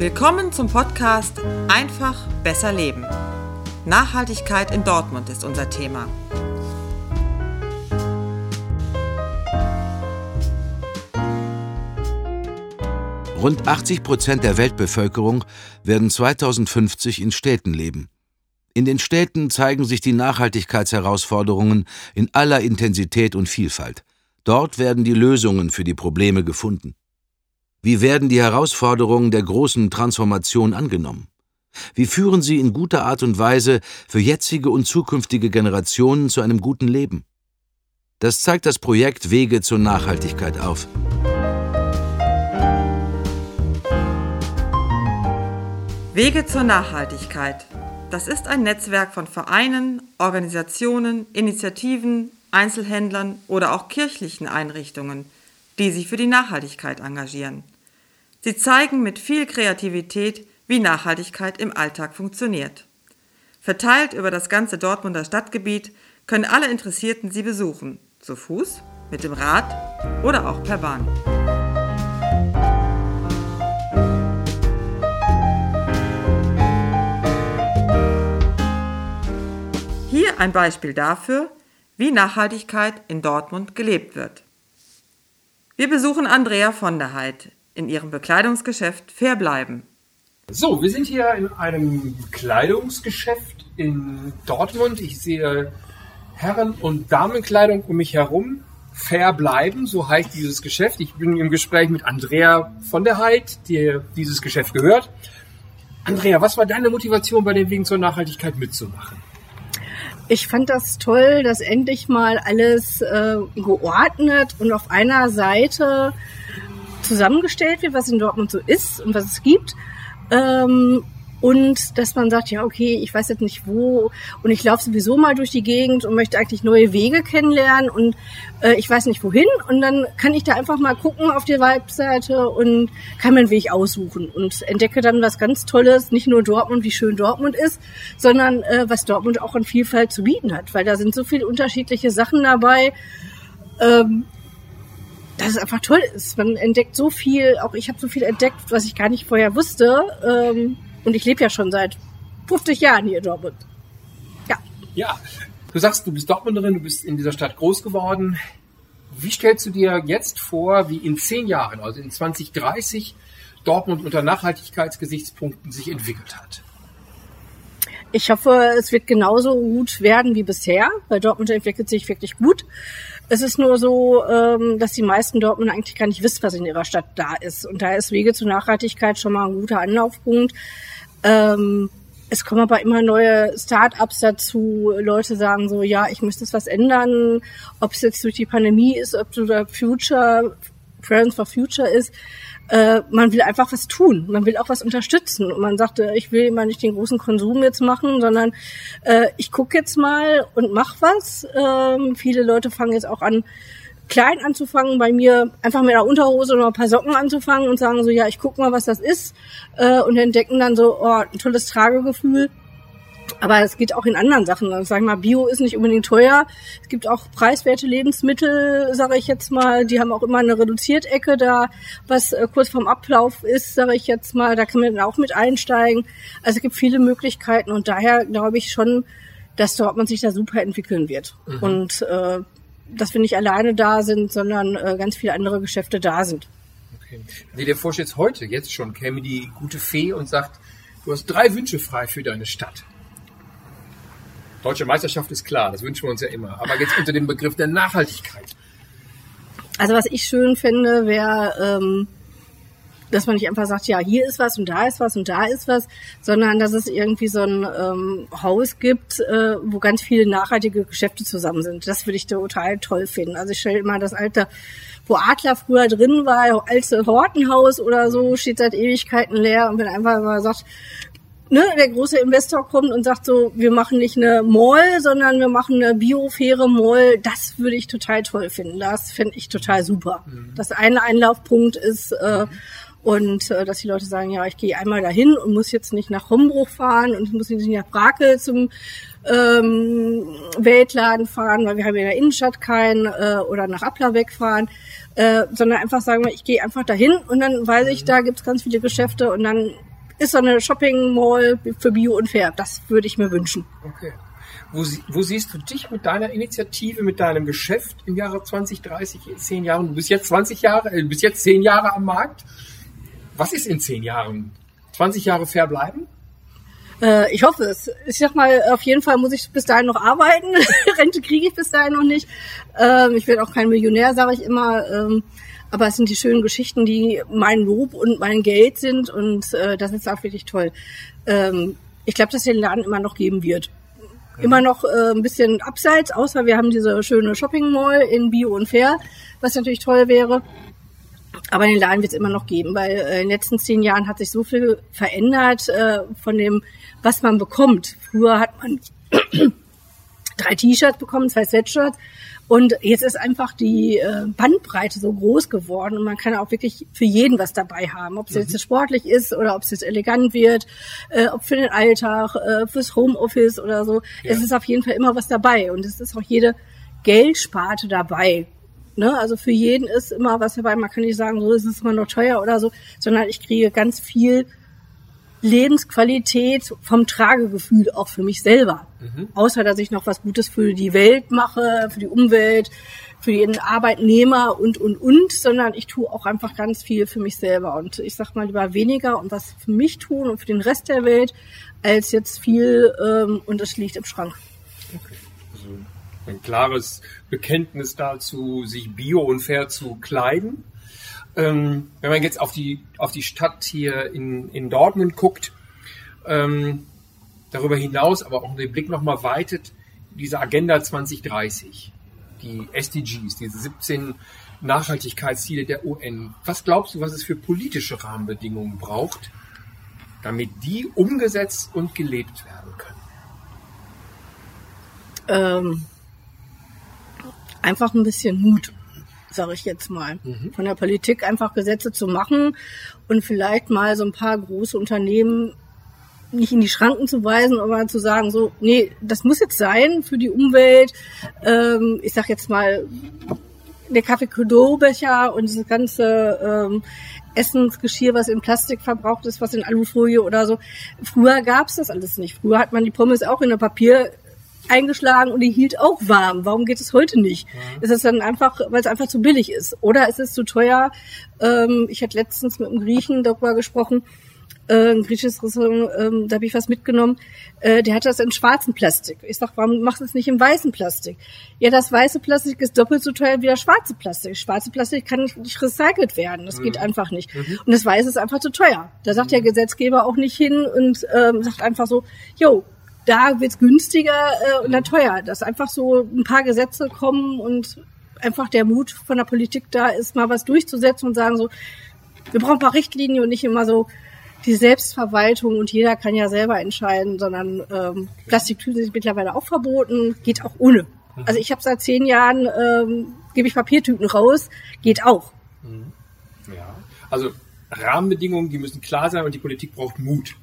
Willkommen zum Podcast Einfach besser leben. Nachhaltigkeit in Dortmund ist unser Thema. Rund 80 Prozent der Weltbevölkerung werden 2050 in Städten leben. In den Städten zeigen sich die Nachhaltigkeitsherausforderungen in aller Intensität und Vielfalt. Dort werden die Lösungen für die Probleme gefunden. Wie werden die Herausforderungen der großen Transformation angenommen? Wie führen sie in guter Art und Weise für jetzige und zukünftige Generationen zu einem guten Leben? Das zeigt das Projekt Wege zur Nachhaltigkeit auf. Wege zur Nachhaltigkeit. Das ist ein Netzwerk von Vereinen, Organisationen, Initiativen, Einzelhändlern oder auch kirchlichen Einrichtungen, die sich für die Nachhaltigkeit engagieren. Sie zeigen mit viel Kreativität, wie Nachhaltigkeit im Alltag funktioniert. Verteilt über das ganze Dortmunder Stadtgebiet können alle Interessierten sie besuchen, zu Fuß, mit dem Rad oder auch per Bahn. Hier ein Beispiel dafür, wie Nachhaltigkeit in Dortmund gelebt wird. Wir besuchen Andrea von der Heid in ihrem Bekleidungsgeschäft Fair bleiben. So, wir sind hier in einem Kleidungsgeschäft in Dortmund. Ich sehe Herren- und Damenkleidung um mich herum. Fair bleiben, so heißt dieses Geschäft. Ich bin im Gespräch mit Andrea von der Heid, die dieses Geschäft gehört. Andrea, was war deine Motivation bei den Wegen zur Nachhaltigkeit mitzumachen? Ich fand das toll, dass endlich mal alles äh, geordnet und auf einer Seite zusammengestellt wird, was in Dortmund so ist und was es gibt. Ähm, und dass man sagt, ja, okay, ich weiß jetzt nicht wo und ich laufe sowieso mal durch die Gegend und möchte eigentlich neue Wege kennenlernen und äh, ich weiß nicht wohin und dann kann ich da einfach mal gucken auf die Webseite und kann mir einen Weg aussuchen und entdecke dann was ganz Tolles, nicht nur Dortmund, wie schön Dortmund ist, sondern äh, was Dortmund auch an Vielfalt zu bieten hat, weil da sind so viele unterschiedliche Sachen dabei. Ähm, dass es einfach toll ist. Man entdeckt so viel, auch ich habe so viel entdeckt, was ich gar nicht vorher wusste. Ähm, und ich lebe ja schon seit 50 Jahren hier in Dortmund. Ja. Ja. Du sagst, du bist Dortmunderin, du bist in dieser Stadt groß geworden. Wie stellst du dir jetzt vor, wie in zehn Jahren, also in 2030, Dortmund unter Nachhaltigkeitsgesichtspunkten sich entwickelt hat? Ich hoffe, es wird genauso gut werden wie bisher, weil Dortmund entwickelt sich wirklich gut. Es ist nur so, ähm, dass die meisten Dortmunder eigentlich gar nicht wissen, was in ihrer Stadt da ist. Und da ist Wege zur Nachhaltigkeit schon mal ein guter Anlaufpunkt. Ähm, es kommen aber immer neue Start-ups dazu. Leute sagen so, ja, ich möchte das was ändern. Ob es jetzt durch die Pandemie ist, ob der Future, Friends for Future ist äh, man will einfach was tun, man will auch was unterstützen. Und man sagte, ich will immer nicht den großen Konsum jetzt machen, sondern äh, ich gucke jetzt mal und mach was. Ähm, viele Leute fangen jetzt auch an, klein anzufangen, bei mir einfach mit einer Unterhose oder ein paar Socken anzufangen und sagen so, ja, ich guck mal, was das ist. Äh, und entdecken dann so, oh, ein tolles Tragegefühl. Aber es geht auch in anderen Sachen. Also, wir mal, Bio ist nicht unbedingt teuer. Es gibt auch preiswerte Lebensmittel, sage ich jetzt mal. Die haben auch immer eine Reduziertecke da, was äh, kurz vorm Ablauf ist, sage ich jetzt mal. Da kann man dann auch mit einsteigen. Also es gibt viele Möglichkeiten und daher glaube ich schon, dass dort man sich da super entwickeln wird. Mhm. Und äh, dass wir nicht alleine da sind, sondern äh, ganz viele andere Geschäfte da sind. Okay. Wenn dir vorstellst, heute, jetzt schon, käme die gute Fee und sagt, du hast drei Wünsche frei für deine Stadt. Deutsche Meisterschaft ist klar, das wünschen wir uns ja immer. Aber jetzt unter dem Begriff der Nachhaltigkeit. Also was ich schön finde, wäre, ähm, dass man nicht einfach sagt, ja, hier ist was und da ist was und da ist was, sondern dass es irgendwie so ein ähm, Haus gibt, äh, wo ganz viele nachhaltige Geschäfte zusammen sind. Das würde ich total toll finden. Also ich stelle immer das alte, wo Adler früher drin war, alte Hortenhaus oder so, steht seit Ewigkeiten leer und wenn einfach mal sagt, ne, der große Investor kommt und sagt so, wir machen nicht eine Mall, sondern wir machen eine biofaire Mall, das würde ich total toll finden. Das finde ich total super. Mhm. Das eine Einlaufpunkt ist äh, und äh, dass die Leute sagen, ja, ich gehe einmal dahin und muss jetzt nicht nach Hombruch fahren und ich muss nicht nach Brakel zum ähm, Weltladen fahren, weil wir haben in der Innenstadt keinen äh, oder nach Applerbeck fahren, äh, sondern einfach sagen, ich gehe einfach dahin und dann weiß ich, mhm. da gibt's ganz viele Geschäfte und dann ist so eine Shopping Mall für Bio und Fair. Das würde ich mir wünschen. Okay. Wo, wo, siehst du dich mit deiner Initiative, mit deinem Geschäft im Jahre 2030, in zehn Jahren? Du bist jetzt 20 Jahre, äh, du bist jetzt zehn Jahre am Markt. Was ist in zehn Jahren? 20 Jahre fair bleiben? Äh, ich hoffe es. Ich sag mal, auf jeden Fall muss ich bis dahin noch arbeiten. Rente kriege ich bis dahin noch nicht. Ähm, ich werde auch kein Millionär, sage ich immer. Ähm, aber es sind die schönen Geschichten, die mein Lob und mein Geld sind und äh, das ist auch wirklich toll. Ähm, ich glaube, dass es den Laden immer noch geben wird immer noch äh, ein bisschen abseits, außer wir haben diese schöne Shopping Mall in Bio und Fair, was natürlich toll wäre. Aber den Laden wird es immer noch geben, weil äh, in den letzten zehn Jahren hat sich so viel verändert äh, von dem, was man bekommt. Früher hat man drei T-Shirts bekommen, zwei Sweatshirts und jetzt ist einfach die äh, Bandbreite so groß geworden und man kann auch wirklich für jeden was dabei haben. Ob es mhm. jetzt sportlich ist oder ob es jetzt elegant wird, äh, ob für den Alltag, äh, fürs Homeoffice oder so. Ja. Es ist auf jeden Fall immer was dabei und es ist auch jede Geldsparte dabei. Ne? Also für jeden ist immer was dabei. Man kann nicht sagen, so ist es immer noch teuer oder so, sondern ich kriege ganz viel Lebensqualität vom Tragegefühl auch für mich selber. Mhm. Außer dass ich noch was Gutes für die Welt mache, für die Umwelt, für den Arbeitnehmer und und und, sondern ich tue auch einfach ganz viel für mich selber. Und ich sag mal lieber weniger und was für mich tun und für den Rest der Welt, als jetzt viel ähm, und es liegt im Schrank. Okay. Also ein klares Bekenntnis dazu, sich bio und fair zu kleiden ähm, wenn man jetzt auf die, auf die Stadt hier in, in Dortmund guckt, ähm, darüber hinaus aber auch den Blick nochmal weitet, diese Agenda 2030, die SDGs, diese 17 Nachhaltigkeitsziele der UN. Was glaubst du, was es für politische Rahmenbedingungen braucht, damit die umgesetzt und gelebt werden können? Ähm, einfach ein bisschen Mut sage ich jetzt mal, mhm. von der Politik einfach Gesetze zu machen und vielleicht mal so ein paar große Unternehmen nicht in die Schranken zu weisen, aber zu sagen, so, nee, das muss jetzt sein für die Umwelt. Ähm, ich sag jetzt mal, der Kaffee becher und das ganze ähm, Essensgeschirr, was in Plastik verbraucht ist, was in Alufolie oder so. Früher gab's das alles nicht. Früher hat man die Pommes auch in der Papier eingeschlagen und die hielt auch warm. Warum geht es heute nicht? Mhm. Ist es dann einfach, weil es einfach zu billig ist? Oder ist es zu teuer? Ähm, ich hatte letztens mit einem Griechen darüber gesprochen, äh, ein griechisches Restaurant, ähm, da habe ich was mitgenommen, äh, der hat das in schwarzen Plastik. Ich sag, warum machst du es nicht im weißen Plastik? Ja, das weiße Plastik ist doppelt so teuer wie das schwarze Plastik. Schwarze Plastik kann nicht, nicht recycelt werden. Das mhm. geht einfach nicht. Mhm. Und das weiße ist einfach zu teuer. Da sagt mhm. der Gesetzgeber auch nicht hin und ähm, sagt einfach so, jo, da wird's günstiger äh, und dann teuer. Dass einfach so ein paar Gesetze kommen und einfach der Mut von der Politik da ist, mal was durchzusetzen und sagen so, wir brauchen ein paar Richtlinien und nicht immer so die Selbstverwaltung und jeder kann ja selber entscheiden, sondern ähm, Plastiktüten sind mittlerweile auch verboten, geht auch ohne. Also ich habe seit zehn Jahren, ähm, gebe ich Papiertüten raus, geht auch. Mhm. Ja, also Rahmenbedingungen, die müssen klar sein und die Politik braucht Mut.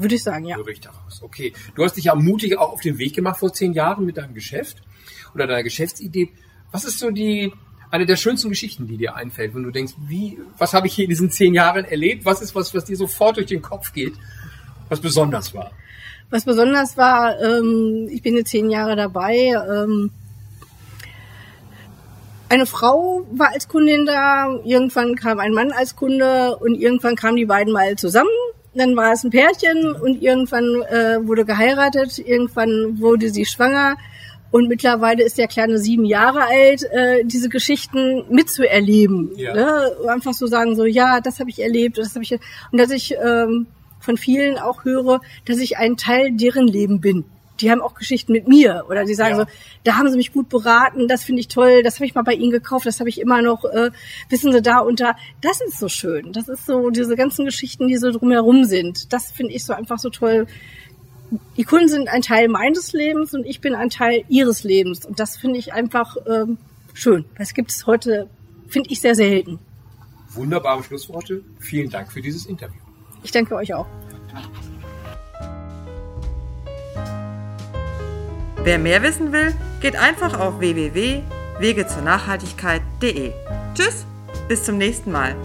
Würde ich sagen, ja. Höre ich daraus. Okay. Du hast dich ja mutig auch auf den Weg gemacht vor zehn Jahren mit deinem Geschäft oder deiner Geschäftsidee. Was ist so die, eine der schönsten Geschichten, die dir einfällt, wenn du denkst, wie, was habe ich hier in diesen zehn Jahren erlebt? Was ist was, was dir sofort durch den Kopf geht, was besonders war? Was besonders war, ähm, ich bin jetzt zehn Jahre dabei. Ähm, eine Frau war als Kundin da, irgendwann kam ein Mann als Kunde und irgendwann kamen die beiden mal zusammen dann war es ein Pärchen und irgendwann äh, wurde geheiratet, irgendwann wurde sie schwanger und mittlerweile ist der Kleine sieben Jahre alt, äh, diese Geschichten mitzuerleben. Ja. Ne? Einfach so sagen, so ja, das habe ich erlebt, das habe ich und dass ich ähm, von vielen auch höre, dass ich ein Teil deren Leben bin die haben auch Geschichten mit mir oder die sagen ja. so, da haben sie mich gut beraten, das finde ich toll, das habe ich mal bei ihnen gekauft, das habe ich immer noch, äh, wissen sie da und da. Das ist so schön. Das ist so diese ganzen Geschichten, die so drumherum sind. Das finde ich so einfach so toll. Die Kunden sind ein Teil meines Lebens und ich bin ein Teil ihres Lebens und das finde ich einfach ähm, schön. Das gibt es heute, finde ich sehr selten. Wunderbare Schlussworte. Vielen Dank für dieses Interview. Ich danke euch auch. Wer mehr wissen will, geht einfach auf www.wegezurnachhaltigkeit.de. Tschüss, bis zum nächsten Mal.